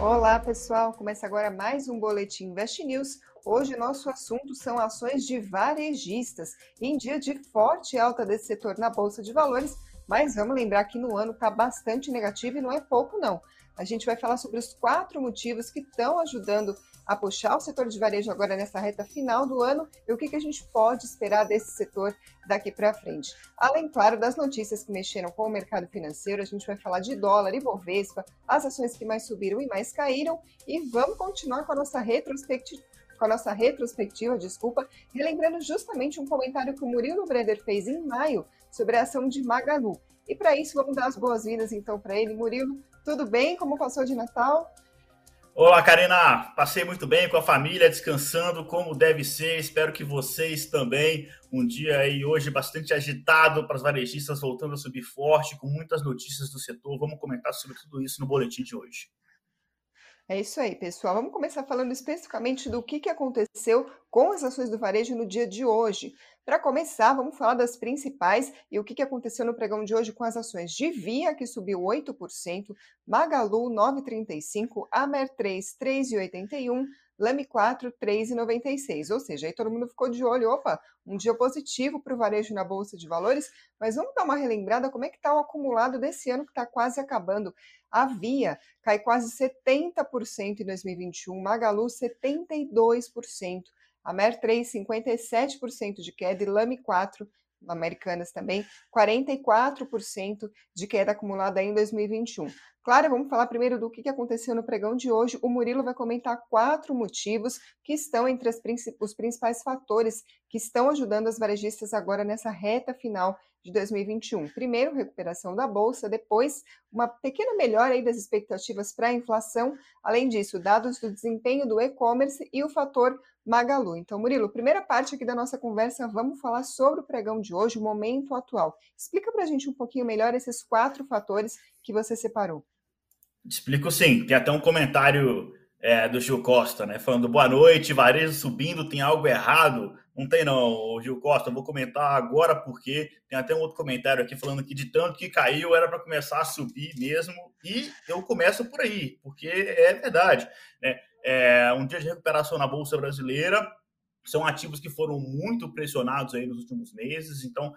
Olá, pessoal. Começa agora mais um Boletim Invest News. Hoje, nosso assunto são ações de varejistas. Em dia de forte alta desse setor na Bolsa de Valores, mas vamos lembrar que no ano está bastante negativo e não é pouco, não. A gente vai falar sobre os quatro motivos que estão ajudando a puxar o setor de varejo agora nessa reta final do ano e o que, que a gente pode esperar desse setor daqui para frente. Além, claro, das notícias que mexeram com o mercado financeiro, a gente vai falar de dólar e Bovespa, as ações que mais subiram e mais caíram e vamos continuar com a nossa retrospectiva com a nossa retrospectiva, desculpa, relembrando justamente um comentário que o Murilo Breder fez em maio sobre a ação de Magalu. E para isso, vamos dar as boas-vindas então para ele. Murilo, tudo bem? Como passou de Natal? Olá, Karina. Passei muito bem com a família, descansando como deve ser. Espero que vocês também. Um dia aí hoje bastante agitado para os varejistas voltando a subir forte, com muitas notícias do setor. Vamos comentar sobre tudo isso no boletim de hoje. É isso aí, pessoal. Vamos começar falando especificamente do que, que aconteceu com as ações do varejo no dia de hoje. Para começar, vamos falar das principais e o que, que aconteceu no pregão de hoje com as ações de Via, que subiu 8%, Magalu 9,35%, Amer 3, 3,81%, Lame 4, 3,96. Ou seja, aí todo mundo ficou de olho, opa, um dia positivo para o varejo na Bolsa de Valores, mas vamos dar uma relembrada como é que está o acumulado desse ano que está quase acabando. A Via cai quase 70% em 2021, Magalu 72%, a Mer 3, 57% de queda e Lame 4, Americanas também, 44% de queda acumulada em 2021. Claro, vamos falar primeiro do que aconteceu no pregão de hoje. O Murilo vai comentar quatro motivos que estão entre os principais fatores que estão ajudando as varejistas agora nessa reta final de 2021. Primeiro, recuperação da bolsa, depois, uma pequena melhora aí das expectativas para a inflação. Além disso, dados do desempenho do e-commerce e o fator Magalu. Então, Murilo, primeira parte aqui da nossa conversa, vamos falar sobre o pregão de hoje, o momento atual. Explica para a gente um pouquinho melhor esses quatro fatores que você separou. Explico sim. Tem até um comentário é, do Gil Costa, né? Falando boa noite, varejo subindo, tem algo errado. Não tem, não, Gil Costa. Vou comentar agora porque tem até um outro comentário aqui falando que de tanto que caiu era para começar a subir mesmo. E eu começo por aí, porque é verdade. Né? É um dia de recuperação na Bolsa Brasileira. São ativos que foram muito pressionados aí nos últimos meses, então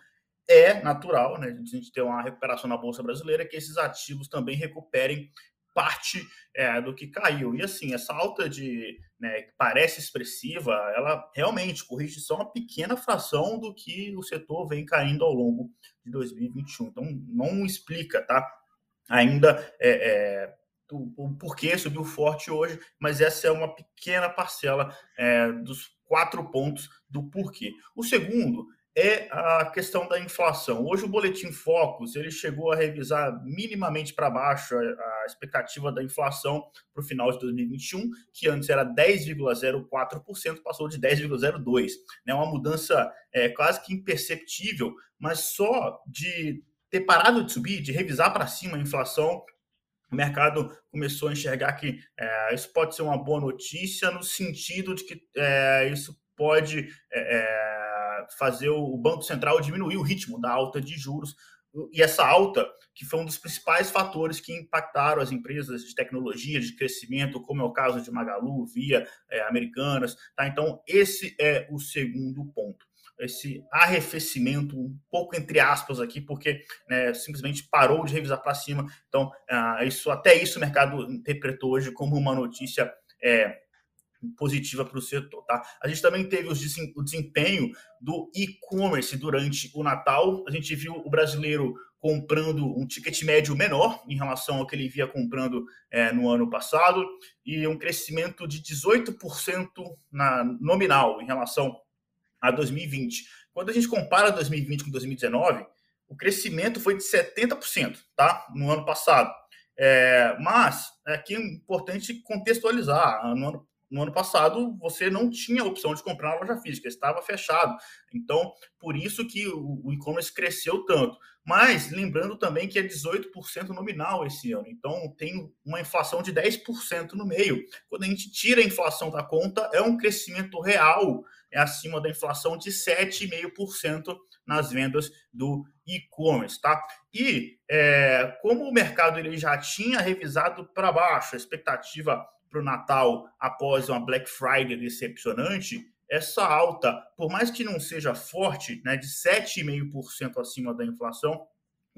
é natural, né? A gente ter uma recuperação na Bolsa Brasileira, que esses ativos também recuperem parte é, do que caiu. E assim, essa alta de né, que parece expressiva, ela realmente corrige só uma pequena fração do que o setor vem caindo ao longo de 2021. Então, não explica, tá? Ainda é, é, o, o, porquê subiu forte hoje, mas essa é uma pequena parcela é, dos quatro pontos do porquê. O segundo é a questão da inflação. Hoje o boletim Focus ele chegou a revisar minimamente para baixo a, a, expectativa da inflação para o final de 2021, que antes era 10,04%, passou de 10,02%. Né? Uma mudança é, quase que imperceptível, mas só de ter parado de subir, de revisar para cima a inflação, o mercado começou a enxergar que é, isso pode ser uma boa notícia no sentido de que é, isso pode é, é fazer o Banco Central diminuir o ritmo da alta de juros. E essa alta, que foi um dos principais fatores que impactaram as empresas de tecnologia, de crescimento, como é o caso de Magalu, Via, é, Americanas. Tá? Então, esse é o segundo ponto esse arrefecimento, um pouco entre aspas aqui, porque né, simplesmente parou de revisar para cima. Então, uh, isso até isso o mercado interpretou hoje como uma notícia é, positiva para o setor. Tá? A gente também teve o desempenho do e-commerce durante o Natal. A gente viu o brasileiro comprando um ticket médio menor em relação ao que ele via comprando é, no ano passado e um crescimento de 18% na nominal em relação a 2020. Quando a gente compara 2020 com 2019, o crescimento foi de 70%, tá? No ano passado. É, mas aqui é importante contextualizar. No ano no ano passado você não tinha opção de comprar na loja física, estava fechado. Então, por isso que o e-commerce cresceu tanto. Mas lembrando também que é 18% nominal esse ano. Então, tem uma inflação de 10% no meio. Quando a gente tira a inflação da conta, é um crescimento real, é acima da inflação de 7,5% nas vendas do e-commerce, tá? E é, com como o mercado ele já tinha revisado para baixo a expectativa para o Natal após uma Black Friday decepcionante, essa alta, por mais que não seja forte, né, de 7,5% acima da inflação,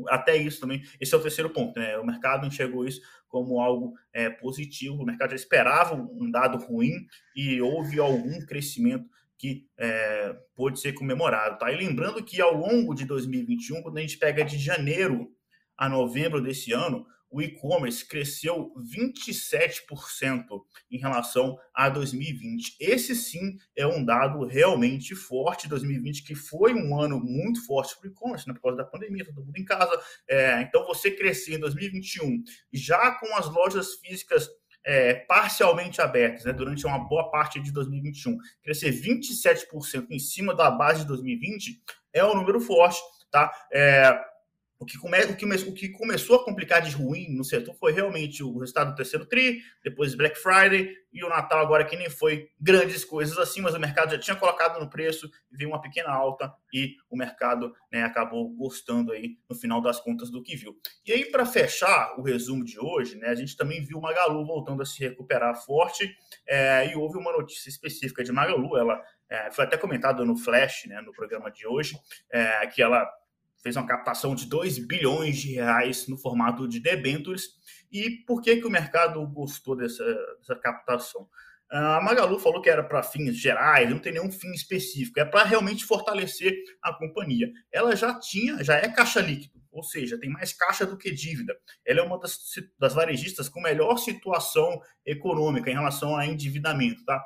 até isso também, esse é o terceiro ponto, né? O mercado enxergou isso como algo é, positivo, o mercado já esperava um dado ruim e houve algum crescimento que é, pôde ser comemorado. Tá? E lembrando que ao longo de 2021, quando a gente pega de janeiro a novembro desse ano, o e-commerce cresceu 27% em relação a 2020. Esse sim é um dado realmente forte. 2020, que foi um ano muito forte para o e-commerce, né, por causa da pandemia, todo mundo em casa. É, então, você crescer em 2021, já com as lojas físicas é, parcialmente abertas né, durante uma boa parte de 2021, crescer 27% em cima da base de 2020 é um número forte. Tá? É, o que, come, o, que, o que começou a complicar de ruim no setor foi realmente o resultado do terceiro TRI, depois Black Friday e o Natal agora que nem foi grandes coisas assim, mas o mercado já tinha colocado no preço, veio uma pequena alta e o mercado né, acabou gostando aí no final das contas do que viu. E aí para fechar o resumo de hoje, né, a gente também viu Magalu voltando a se recuperar forte é, e houve uma notícia específica de Magalu, ela é, foi até comentado no Flash, né, no programa de hoje, é, que ela fez uma captação de 2 bilhões de reais no formato de debentures. E por que, que o mercado gostou dessa, dessa captação? A Magalu falou que era para fins gerais, não tem nenhum fim específico, é para realmente fortalecer a companhia. Ela já tinha, já é caixa líquido, ou seja, tem mais caixa do que dívida. Ela é uma das, das varejistas com melhor situação econômica em relação a endividamento, tá?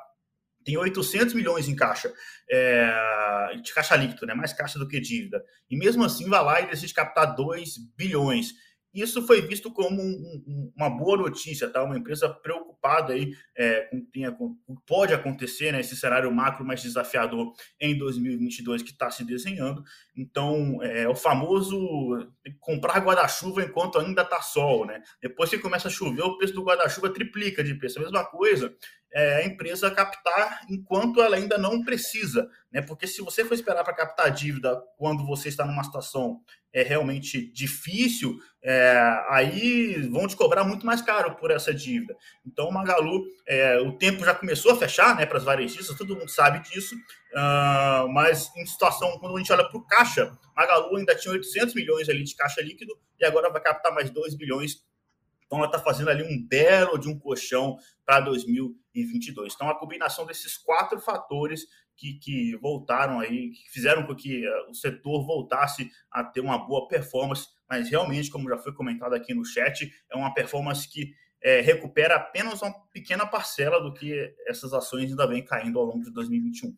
Tem 800 milhões em caixa, é, de caixa líquido, né? mais caixa do que dívida. E mesmo assim vai lá e decide captar 2 bilhões. Isso foi visto como um, um, uma boa notícia, tá? Uma empresa preocupada aí é, com, tinha, com pode acontecer, né? Esse cenário macro mais desafiador em 2022 que está se desenhando. Então, é o famoso comprar guarda-chuva enquanto ainda está sol, né? Depois que começa a chover, o preço do guarda-chuva triplica de preço. A mesma coisa é, a empresa captar enquanto ela ainda não precisa, né? Porque se você for esperar para captar dívida quando você está numa situação é realmente difícil, é, aí vão te cobrar muito mais caro por essa dívida. Então, Magalu, é, o tempo já começou a fechar, né? Para as varejistas, todo mundo sabe disso. Uh, mas em situação, quando a gente olha para o caixa, Magalu ainda tinha 800 milhões ali de caixa líquido e agora vai captar mais 2 bilhões então, ela está fazendo ali um belo de um colchão para 2022. Então, a combinação desses quatro fatores que, que voltaram aí, que fizeram com que uh, o setor voltasse a ter uma boa performance, mas realmente, como já foi comentado aqui no chat, é uma performance que é, recupera apenas uma pequena parcela do que essas ações ainda vem caindo ao longo de 2021.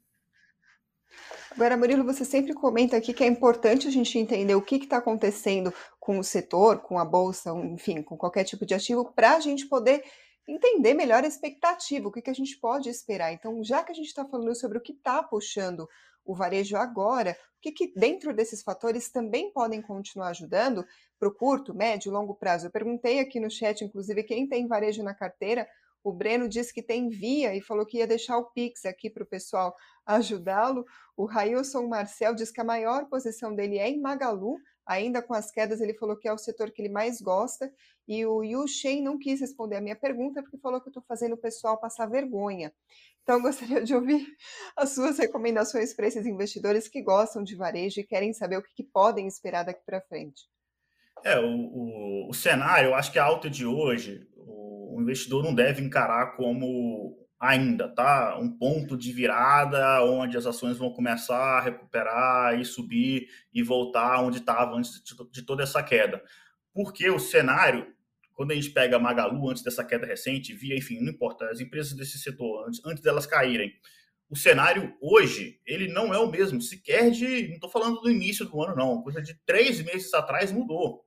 Agora, Murilo, você sempre comenta aqui que é importante a gente entender o que está acontecendo com o setor, com a bolsa, enfim, com qualquer tipo de ativo, para a gente poder entender melhor a expectativa, o que, que a gente pode esperar. Então, já que a gente está falando sobre o que está puxando o varejo agora, o que, que dentro desses fatores também podem continuar ajudando para o curto, médio e longo prazo? Eu perguntei aqui no chat, inclusive, quem tem varejo na carteira, o Breno disse que tem via e falou que ia deixar o Pix aqui para o pessoal ajudá-lo. O Railson Marcel diz que a maior posição dele é em Magalu, ainda com as quedas, ele falou que é o setor que ele mais gosta. E o Yu Shen não quis responder a minha pergunta porque falou que eu estou fazendo o pessoal passar vergonha. Então, gostaria de ouvir as suas recomendações para esses investidores que gostam de varejo e querem saber o que, que podem esperar daqui para frente. É, o, o, o, cenário, eu acho que a alta de hoje, investidor não deve encarar como ainda, tá? Um ponto de virada onde as ações vão começar a recuperar e subir e voltar onde estava antes de, toda essa queda. Porque o cenário, quando a gente pega a Magalu antes dessa queda recente, via, enfim, não importa, as empresas desse setor, antes, antes delas caírem, o cenário hoje, ele não é o mesmo, sequer de, não estou falando do início do ano, não, coisa de três meses atrás mudou.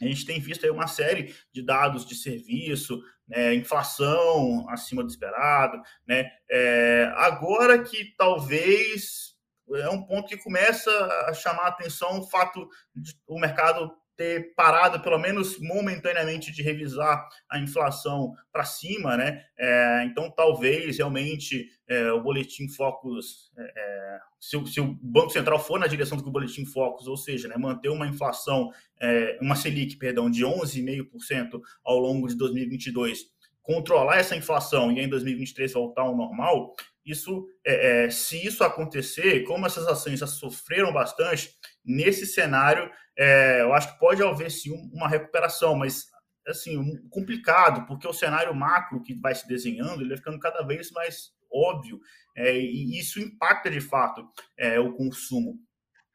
A gente tem visto aí uma série de dados de serviço, né, inflação acima do esperado, né? É, agora que talvez é um ponto que começa a chamar a atenção o fato de o mercado ter parado, pelo menos momentaneamente, de revisar a inflação para cima, né? É, então, talvez realmente é, o Boletim Focus, é, é, se, se, o Banco Central for na direção do Boletim Focus, ou seja, né, manter uma inflação, é, uma Selic, perdão, de 11,5% ao longo de 2022, controlar essa inflação e em 2023 voltar ao normal, isso, é, é, se isso acontecer, como essas ações já sofreram bastante, nesse cenário, é, eu acho que pode haver sim uma recuperação, mas assim, complicado, porque o cenário macro que vai se desenhando, ele vai ficando cada vez mais óbvio, é, e isso impacta de fato é, o consumo.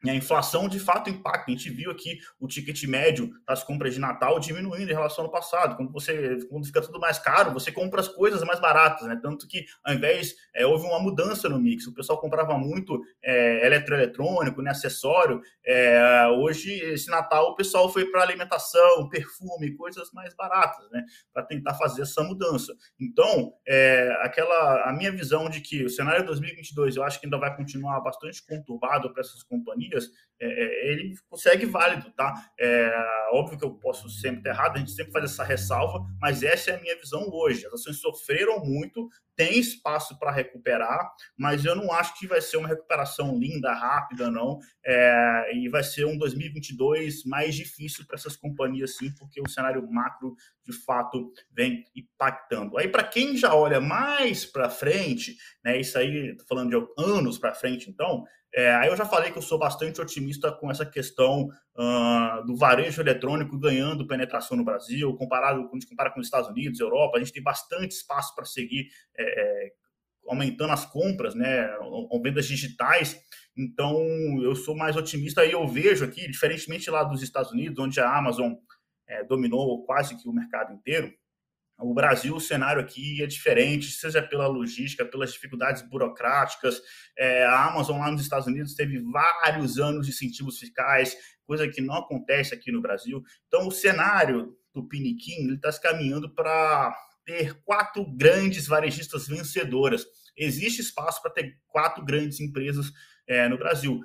E a inflação de fato impacta. A gente viu aqui o ticket médio das compras de Natal diminuindo em relação ao passado. Quando você quando fica tudo mais caro, você compra as coisas mais baratas, né? Tanto que ao invés é, houve uma mudança no mix. O pessoal comprava muito é, eletroeletrônico, né, acessório. É, hoje, esse Natal, o pessoal foi para alimentação, perfume, coisas mais baratas, né? Para tentar fazer essa mudança. Então, é, aquela a minha visão de que o cenário 2022 eu acho que ainda vai continuar bastante conturbado para essas companhias é, é, ele consegue válido, tá? É, óbvio que eu posso sempre estar errado, a gente sempre faz essa ressalva, mas essa é a minha visão hoje. As ações sofreram muito, tem espaço para recuperar, mas eu não acho que vai ser uma recuperação linda, rápida, não. É, e vai ser um 2022 mais difícil para essas companhias, sim, porque o cenário macro, de fato, vem impactando. Aí, para quem já olha mais para frente, né, isso aí, tô falando de anos para frente, então, é, aí eu já falei que eu sou bastante otimista com essa questão uh, do varejo eletrônico ganhando penetração no Brasil, comparado quando a gente compara com os Estados Unidos, Europa, a gente tem bastante espaço para seguir é, é, aumentando as compras, né, vendas digitais. Então eu sou mais otimista e eu vejo aqui, diferentemente lá dos Estados Unidos, onde a Amazon é, dominou quase que o mercado inteiro, o Brasil, o cenário aqui é diferente, seja pela logística, pelas dificuldades burocráticas. É, a Amazon lá nos Estados Unidos teve vários anos de incentivos fiscais, coisa que não acontece aqui no Brasil. Então, o cenário do Piniquim está se caminhando para ter quatro grandes varejistas vencedoras. Existe espaço para ter quatro grandes empresas é, no Brasil.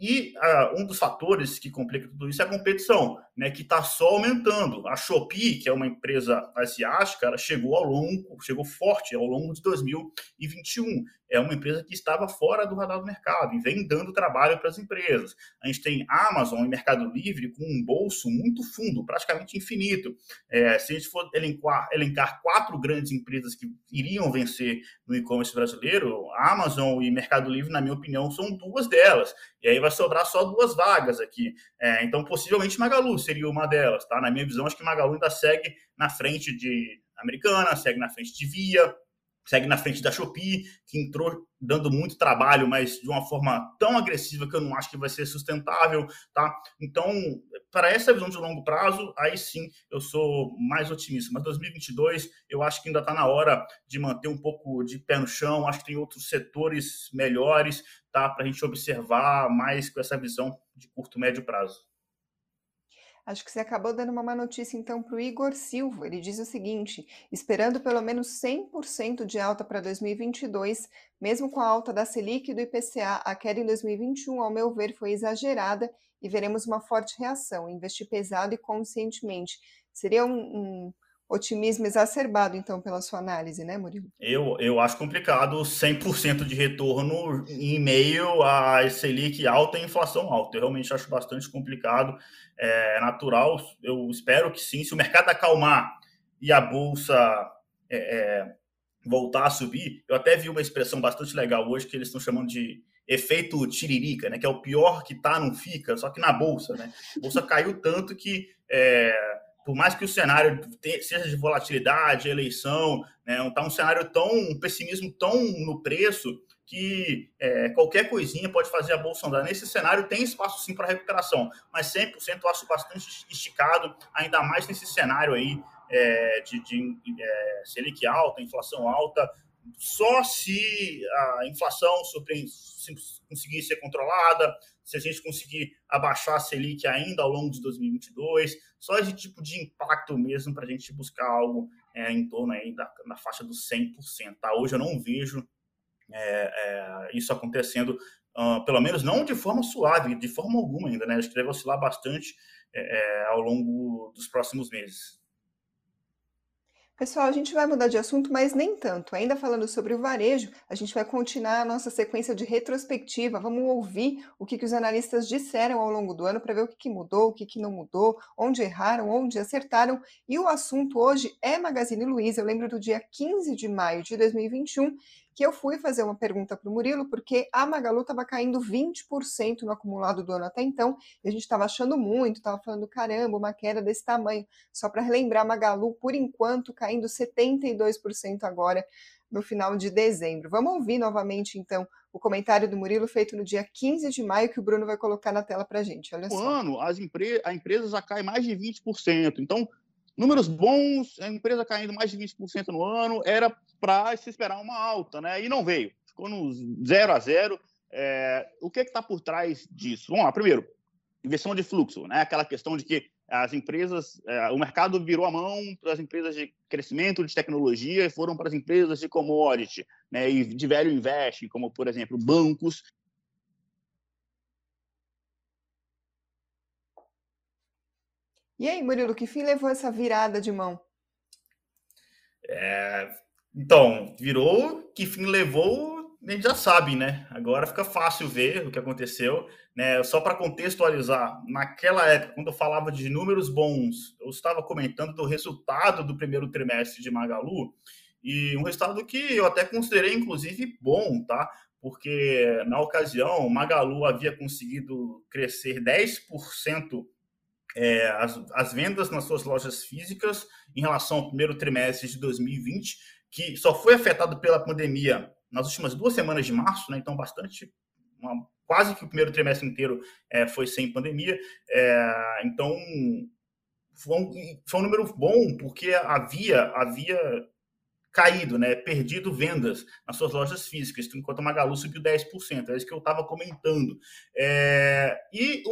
E uh, um dos fatores que complica tudo isso é a competição, né, que está só aumentando. A Shopee, que é uma empresa asiática, ela chegou ao longo, chegou forte ao longo de 2021 é uma empresa que estava fora do radar do mercado e vem dando trabalho para as empresas. A gente tem Amazon e Mercado Livre com um bolso muito fundo, praticamente infinito. É, se a gente for elencar, elencar quatro grandes empresas que iriam vencer no e-commerce brasileiro, Amazon e Mercado Livre, na minha opinião, são duas delas. E aí vai sobrar só duas vagas aqui. É, então, possivelmente Magalu seria uma delas. Tá? Na minha visão, acho que Magalu ainda segue na frente de Americana, segue na frente de Via, segue na frente da Shopee, que entrou dando muito trabalho, mas de uma forma tão agressiva que eu não acho que vai ser sustentável, tá? Então, para essa visão de longo prazo, aí sim eu sou mais otimista. Mas 2022, eu acho que ainda está na hora de manter um pouco de pé no chão. Acho que tem outros setores melhores, tá? Para a gente observar mais com essa visão de curto médio prazo. Acho que você acabou dando uma má notícia então para o Igor Silva. Ele diz o seguinte: esperando pelo menos 100% de alta para 2022, mesmo com a alta da Selic e do IPCA, a queda em 2021, ao meu ver, foi exagerada e veremos uma forte reação. Investir pesado e conscientemente. Seria um, um otimismo exacerbado, então, pela sua análise, né, Murilo? Eu, eu acho complicado 100% de retorno em meio a Selic alta e inflação alta. Eu realmente acho bastante complicado. É natural, eu espero que sim. Se o mercado acalmar e a bolsa é, é, voltar a subir, eu até vi uma expressão bastante legal hoje que eles estão chamando de efeito tiririca, né? Que é o pior que tá, não fica, só que na bolsa, né? A bolsa caiu tanto que é, por mais que o cenário seja de volatilidade, eleição, né, tá um cenário tão, um pessimismo tão no preço que é, qualquer coisinha pode fazer a bolsa andar. Nesse cenário tem espaço sim para recuperação, mas 100% eu acho bastante esticado, ainda mais nesse cenário aí é, de, de é, Selic alta, inflação alta, só se a inflação conseguir ser controlada, se a gente conseguir abaixar a Selic ainda ao longo de 2022, só esse tipo de impacto mesmo para a gente buscar algo é, em torno aí da, faixa dos 100%. Tá? Hoje eu não vejo é, é, isso acontecendo, uh, pelo menos não de forma suave, de forma alguma ainda, né? Acho que deve oscilar bastante é, é ao longo dos próximos meses. Pessoal, a gente vai mudar de assunto, mas nem tanto. Ainda falando sobre o varejo, a gente vai continuar a nossa sequência de retrospectiva. Vamos ouvir o que, que os analistas disseram ao longo do ano para ver o que, que mudou, o que, que não mudou, onde erraram, onde acertaram. E o assunto hoje é Magazine Luiza. Eu lembro do dia 15 de maio de 2021 que eu fui fazer uma pergunta para o Murilo, porque a Magalu estava caindo 20% no acumulado do ano até então, e a gente estava achando muito, estava falando, caramba, uma queda desse tamanho. Só para relembrar, Magalu, por enquanto, caindo 72% agora no final de dezembro. Vamos ouvir novamente, então, o comentário do Murilo feito no dia 15 de maio, que o Bruno vai colocar na tela para a gente. Olha só. ano, as empre a empresa já cai mais de 20%. Então, números bons, a empresa caindo mais de 20% no ano, era para se esperar uma alta, né? E não veio, ficou no zero a zero. É, o que é está por trás disso? Vamos lá, primeiro, inversão de fluxo, né? Aquela questão de que as empresas, é, o mercado virou a mão para as empresas de crescimento de tecnologia e foram para as empresas de commodity, né? E de velho investe, como por exemplo bancos. E aí, Murilo, que fim levou essa virada de mão? É, então, virou, que fim levou, a gente já sabe, né? Agora fica fácil ver o que aconteceu. Né? Só para contextualizar, naquela época, quando eu falava de números bons, eu estava comentando do resultado do primeiro trimestre de Magalu, e um resultado que eu até considerei, inclusive, bom, tá? Porque na ocasião, Magalu havia conseguido crescer 10% é, as, as vendas nas suas lojas físicas em relação ao primeiro trimestre de 2020 que só foi afetado pela pandemia nas últimas duas semanas de março, né? Então, bastante, uma, quase que o primeiro trimestre inteiro é, foi sem pandemia. É, então, foi um, foi um número bom, porque havia, havia caído, né, perdido vendas nas suas lojas físicas, enquanto a Magalu subiu 10%, é isso que eu estava comentando. É, e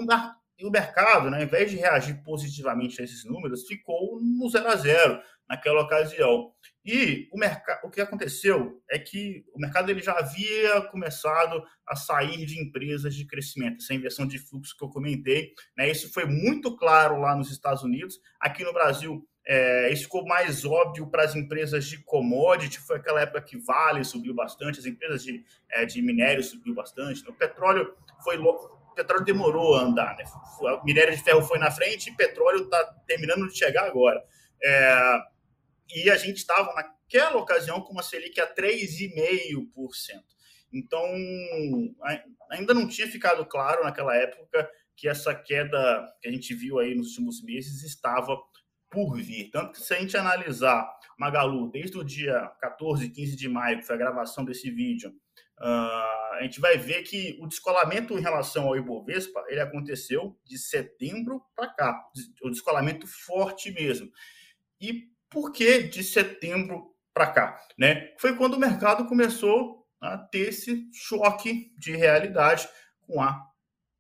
e o mercado, né, ao invés de reagir positivamente a esses números, ficou no zero a zero naquela ocasião. E o, mercado, o que aconteceu é que o mercado ele já havia começado a sair de empresas de crescimento, essa inversão de fluxo que eu comentei. Né, isso foi muito claro lá nos Estados Unidos. Aqui no Brasil, é, isso ficou mais óbvio para as empresas de commodity. Foi aquela época que Vale subiu bastante, as empresas de, é, de minério subiu bastante. Né, o petróleo foi petróleo demorou a andar, né? O minério de ferro foi na frente e petróleo está terminando de chegar agora. É, e a gente estava naquela ocasião com uma Selic a 3,5%. Então, ainda não tinha ficado claro naquela época que essa queda que a gente viu aí nos últimos meses estava por vir. Tanto que se a gente analisar Magalu desde o dia 14, 15 de maio, que foi a gravação desse vídeo, Uh, a gente vai ver que o descolamento em relação ao Ibovespa ele aconteceu de setembro para cá, o descolamento forte mesmo. E por que de setembro para cá? Né? Foi quando o mercado começou a ter esse choque de realidade com a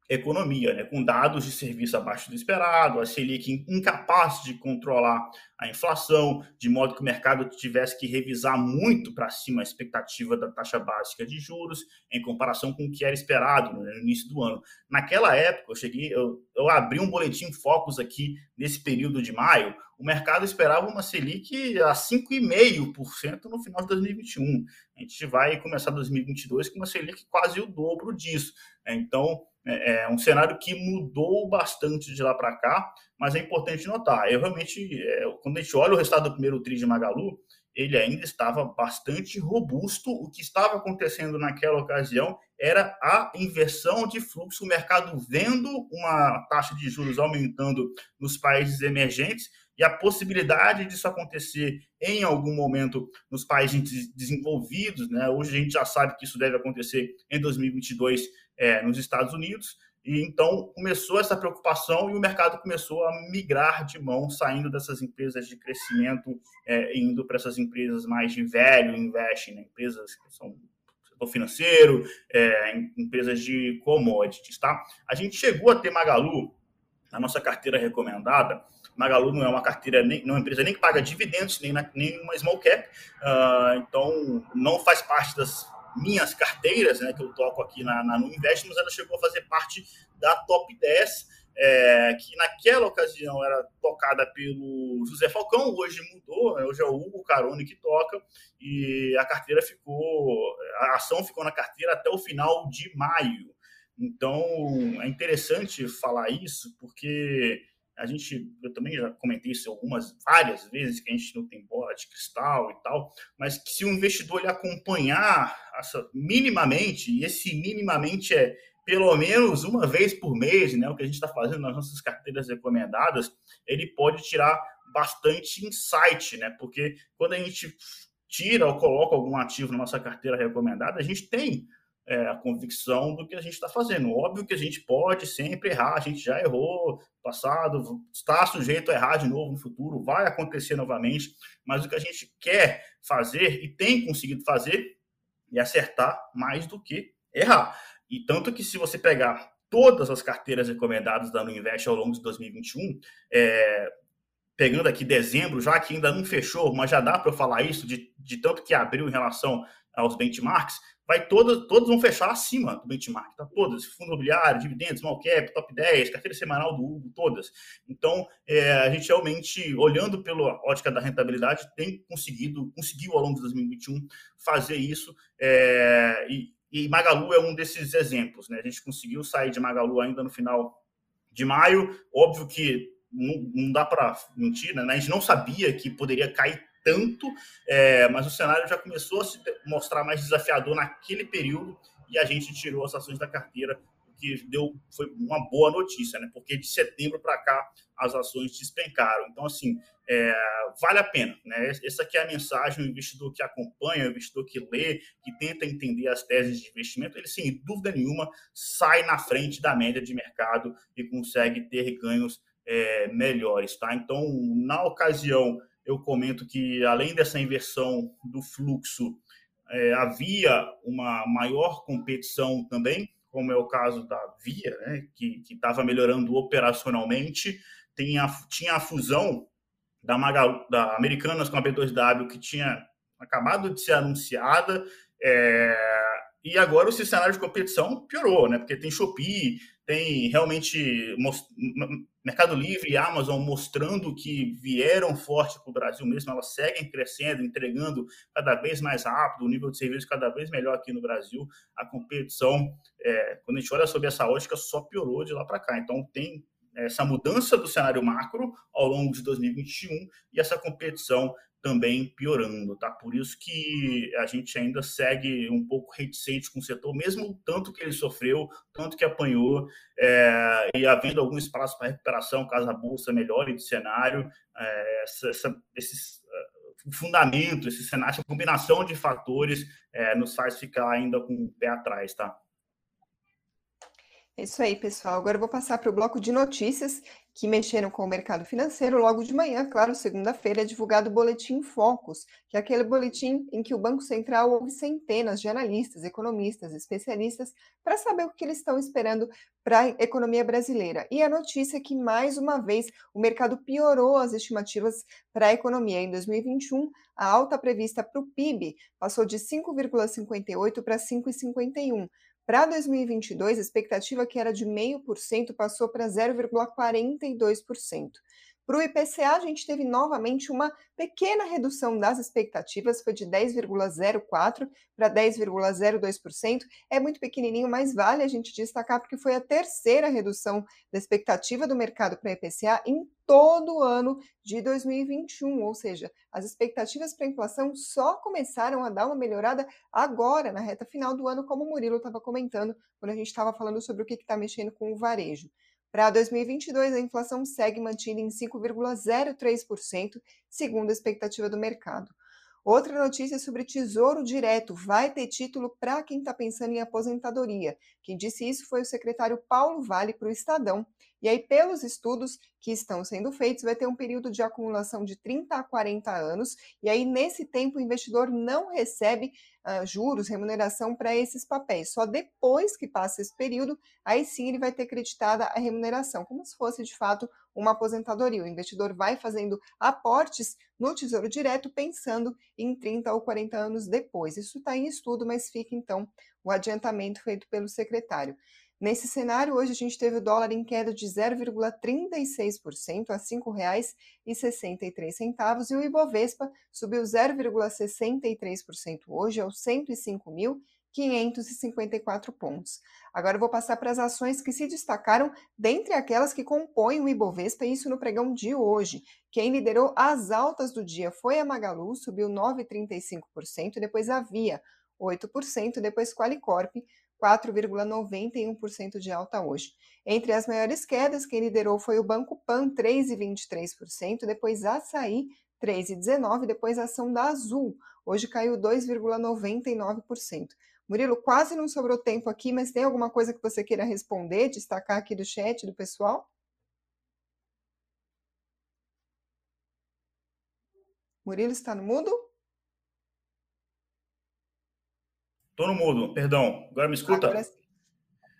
economia, né, com dados de serviço abaixo do esperado, a Selic incapaz de controlar a inflação, de modo que o mercado tivesse que revisar muito para cima a expectativa da taxa básica de juros em comparação com o que era esperado né, no início do ano. Naquela época, eu cheguei, eu, eu abri um boletim Focus aqui nesse período de maio, o mercado esperava uma Selic a 5,5% no final de 2021. A gente vai começar 2022 com uma Selic quase o dobro disso. Né. Então, é, é um cenário que mudou bastante de lá para cá, mas é importante notar. Eu realmente, é, quando a gente olha o resultado do primeiro TRI de Magalu, ele ainda estava bastante robusto. O que estava acontecendo naquela ocasião era a inversão de fluxo, o mercado vendo uma taxa de juros aumentando nos países emergentes e a possibilidade disso acontecer em algum momento nos países desenvolvidos. Né? Hoje a gente já sabe que isso deve acontecer em 2022 é, nos Estados Unidos. E então começou essa preocupação e o mercado começou a migrar de mão, saindo dessas empresas de crescimento, é, indo para essas empresas mais de velho investing, né? empresas que são setor financeiro, é, empresas de commodities, tá? A gente chegou a ter Magalu na nossa carteira recomendada. Magalu não é uma carteira, nem, não é uma empresa nem que paga dividendos, nem, na, nem uma small cap, uh, então não faz parte das minhas carteiras, né, que eu toco aqui na, na No Invest, mas ela chegou a fazer parte da top 10 é, que naquela ocasião era tocada pelo José Falcão, hoje mudou, né? hoje é o Hugo Carone que toca, e a carteira ficou, a ação ficou na carteira até o final de maio. Então é interessante falar isso, porque a gente, eu também já comentei isso algumas, várias vezes, que a gente não tem bola de cristal e tal, mas que se o investidor ele acompanhar essa, minimamente, e esse minimamente é pelo menos uma vez por mês, né, o que a gente está fazendo nas nossas carteiras recomendadas, ele pode tirar bastante insight, né? Porque quando a gente tira ou coloca algum ativo na nossa carteira recomendada, a gente tem é, a convicção do que a gente está fazendo. Óbvio que a gente pode sempre errar, a gente já errou passado, está sujeito a errar de novo no futuro, vai acontecer novamente, mas o que a gente quer fazer e tem conseguido fazer é acertar mais do que errar. E tanto que se você pegar todas as carteiras recomendadas da Nuinvest ao longo de 2021, é, pegando aqui dezembro, já que ainda não fechou, mas já dá para eu falar isso, de, de tanto que abriu em relação aos benchmarks, vai todas, todas vão fechar acima do benchmark, tá? Todas, fundo imobiliário, dividendos, small cap, top 10, carteira semanal do Hugo, todas. Então, é, a gente realmente, olhando pela ótica da rentabilidade, tem conseguido, conseguiu ao longo de 2021 fazer isso, é, e, e Magalu é um desses exemplos, né? A gente conseguiu sair de Magalu ainda no final de maio, óbvio que não, não dá para mentir, né? A gente não sabia que poderia cair tanto, é, mas o cenário já começou a se mostrar mais desafiador naquele período e a gente tirou as ações da carteira, o que deu foi uma boa notícia, né? Porque de setembro para cá as ações despencaram. Então, assim, é, vale a pena, né? Essa aqui é a mensagem, o investidor que acompanha, o investidor que lê, que tenta entender as teses de investimento, ele, sem dúvida nenhuma, sai na frente da média de mercado e consegue ter ganhos é, melhores, tá? Então, na ocasião, eu comento que, além dessa inversão do fluxo, é, havia uma maior competição também, como é o caso da Via, né, que estava melhorando operacionalmente. Tem a, tinha a fusão da, Magalu, da Americanas com a B2W, que tinha acabado de ser anunciada, é, e agora o cenário de competição piorou, né? Porque tem Shopee, tem realmente Mercado Livre e Amazon mostrando que vieram forte para o Brasil mesmo, elas seguem crescendo, entregando cada vez mais rápido, o nível de serviço cada vez melhor aqui no Brasil. A competição, é, quando a gente olha sobre essa ótica, só piorou de lá para cá. Então tem essa mudança do cenário macro ao longo de 2021 e essa competição também piorando, tá? Por isso que a gente ainda segue um pouco reticente com o setor, mesmo tanto que ele sofreu, tanto que apanhou, é, e havendo algum espaço para recuperação, caso a bolsa melhore de cenário, é, essa, essa, esses uh, fundamento, esse cenário, essa combinação de fatores é, nos faz ficar ainda com o pé atrás, tá? É isso aí, pessoal. Agora eu vou passar para o bloco de notícias que mexeram com o mercado financeiro. Logo de manhã, claro, segunda-feira, é divulgado o Boletim Focus, que é aquele boletim em que o Banco Central ouve centenas de analistas, economistas, especialistas, para saber o que eles estão esperando para a economia brasileira. E a notícia é que, mais uma vez, o mercado piorou as estimativas para a economia. Em 2021, a alta prevista para o PIB passou de 5,58 para 5,51 para 2022, a expectativa que era de 0,5% passou para 0,42%. Para o IPCA, a gente teve novamente uma pequena redução das expectativas, foi de 10,04% para 10,02%. É muito pequenininho, mas vale a gente destacar porque foi a terceira redução da expectativa do mercado para o IPCA em todo o ano de 2021, ou seja, as expectativas para a inflação só começaram a dar uma melhorada agora, na reta final do ano, como o Murilo estava comentando, quando a gente estava falando sobre o que está mexendo com o varejo. Para 2022, a inflação segue mantida em 5,03%, segundo a expectativa do mercado. Outra notícia sobre Tesouro Direto. Vai ter título para quem está pensando em aposentadoria. Quem disse isso foi o secretário Paulo Vale para o Estadão. E aí, pelos estudos que estão sendo feitos, vai ter um período de acumulação de 30 a 40 anos. E aí, nesse tempo, o investidor não recebe uh, juros, remuneração para esses papéis. Só depois que passa esse período, aí sim ele vai ter creditada a remuneração, como se fosse de fato uma aposentadoria. O investidor vai fazendo aportes no Tesouro Direto pensando em 30 ou 40 anos depois. Isso está em estudo, mas fica então o adiantamento feito pelo secretário. Nesse cenário, hoje a gente teve o dólar em queda de 0,36% a R$ 5,63 e o Ibovespa subiu 0,63% hoje aos 105.554 pontos. Agora eu vou passar para as ações que se destacaram dentre aquelas que compõem o Ibovespa, isso no pregão de hoje. Quem liderou as altas do dia foi a Magalu, subiu 9,35%, depois a Via, 8%, depois Qualicorp, 4,91% de alta hoje. Entre as maiores quedas, quem liderou foi o Banco Pan, 3,23%, depois Açaí, 3,19%, depois a ação da Azul, hoje caiu 2,99%. Murilo, quase não sobrou tempo aqui, mas tem alguma coisa que você queira responder, destacar aqui do chat do pessoal? Murilo está no mudo? Estou no mudo, perdão. Agora me escuta? Agora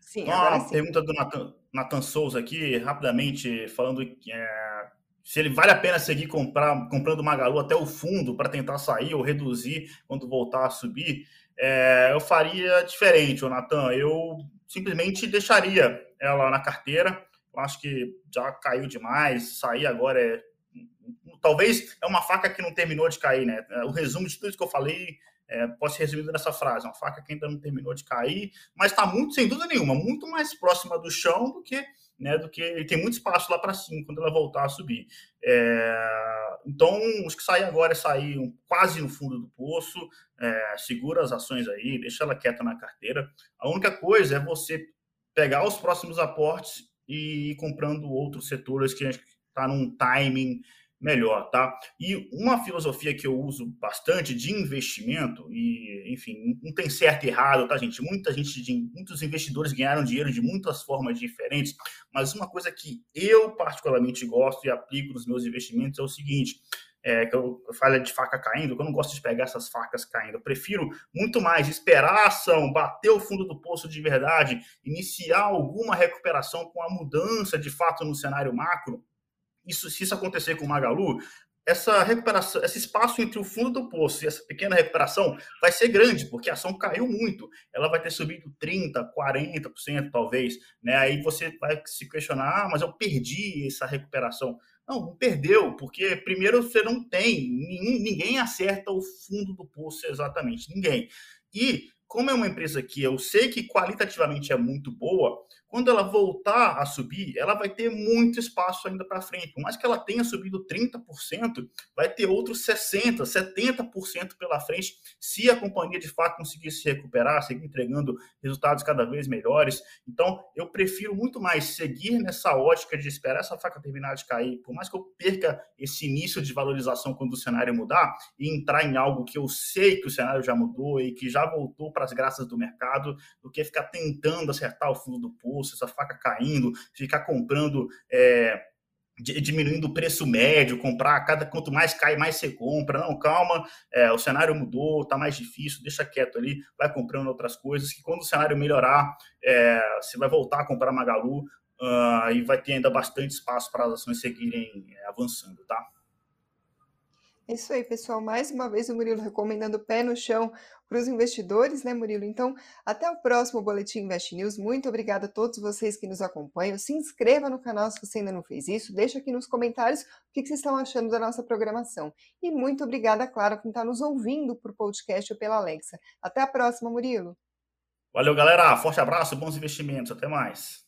sim. Então, agora uma sim. pergunta do Nathan, Nathan Souza aqui, rapidamente, falando que é, se ele vale a pena seguir comprar, comprando Magalu até o fundo para tentar sair ou reduzir quando voltar a subir. É, eu faria diferente, o Natan. Eu simplesmente deixaria ela na carteira. Eu acho que já caiu demais. Sair agora é. Talvez é uma faca que não terminou de cair, né? O resumo de tudo isso que eu falei é, pode ser resumido nessa frase: uma faca que ainda não terminou de cair, mas está muito, sem dúvida nenhuma, muito mais próxima do chão do que. Né, do que tem muito espaço lá para cima quando ela voltar a subir. É, então, os que saem agora é sair quase no fundo do poço, é, segura as ações aí, deixa ela quieta na carteira. A única coisa é você pegar os próximos aportes e ir comprando outros setores que está num timing melhor, tá? E uma filosofia que eu uso bastante de investimento, e enfim, não tem certo e errado, tá, gente? Muita gente, muitos investidores ganharam dinheiro de muitas formas diferentes, mas uma coisa que eu particularmente gosto e aplico nos meus investimentos é o seguinte: é, que eu, eu falo de faca caindo, que eu não gosto de pegar essas facas caindo. Eu prefiro muito mais esperar a ação, bater o fundo do poço de verdade, iniciar alguma recuperação com a mudança de fato no cenário macro, isso, se isso acontecer com o Magalu, essa recuperação, esse espaço entre o fundo do poço e essa pequena recuperação vai ser grande, porque a ação caiu muito. Ela vai ter subido 30%, 40%, talvez. Né? Aí você vai se questionar, ah, mas eu perdi essa recuperação. Não, não perdeu, porque primeiro você não tem, ninguém acerta o fundo do poço exatamente, ninguém. E como é uma empresa que eu sei que qualitativamente é muito boa, quando ela voltar a subir, ela vai ter muito espaço ainda para frente. Por mais que ela tenha subido 30%, vai ter outros 60%, 70% pela frente, se a companhia de fato conseguir se recuperar, seguir entregando resultados cada vez melhores. Então, eu prefiro muito mais seguir nessa ótica de esperar essa faca terminar de cair, por mais que eu perca esse início de valorização quando o cenário mudar, e entrar em algo que eu sei que o cenário já mudou e que já voltou para as graças do mercado, do que ficar tentando acertar o fundo do poço essa faca caindo, ficar comprando. É, diminuindo o preço médio, comprar cada quanto mais cai, mais você compra. Não, calma, é, o cenário mudou, tá mais difícil, deixa quieto ali, vai comprando outras coisas, que quando o cenário melhorar, é, você vai voltar a comprar Magalu uh, e vai ter ainda bastante espaço para as ações seguirem é, avançando, tá? É isso aí, pessoal. Mais uma vez o Murilo recomendando pé no chão para os investidores, né, Murilo? Então, até o próximo Boletim Invest News. Muito obrigada a todos vocês que nos acompanham. Se inscreva no canal se você ainda não fez isso. Deixa aqui nos comentários o que vocês estão achando da nossa programação. E muito obrigada, claro, quem está nos ouvindo por podcast ou pela Alexa. Até a próxima, Murilo. Valeu, galera. Forte abraço, bons investimentos. Até mais.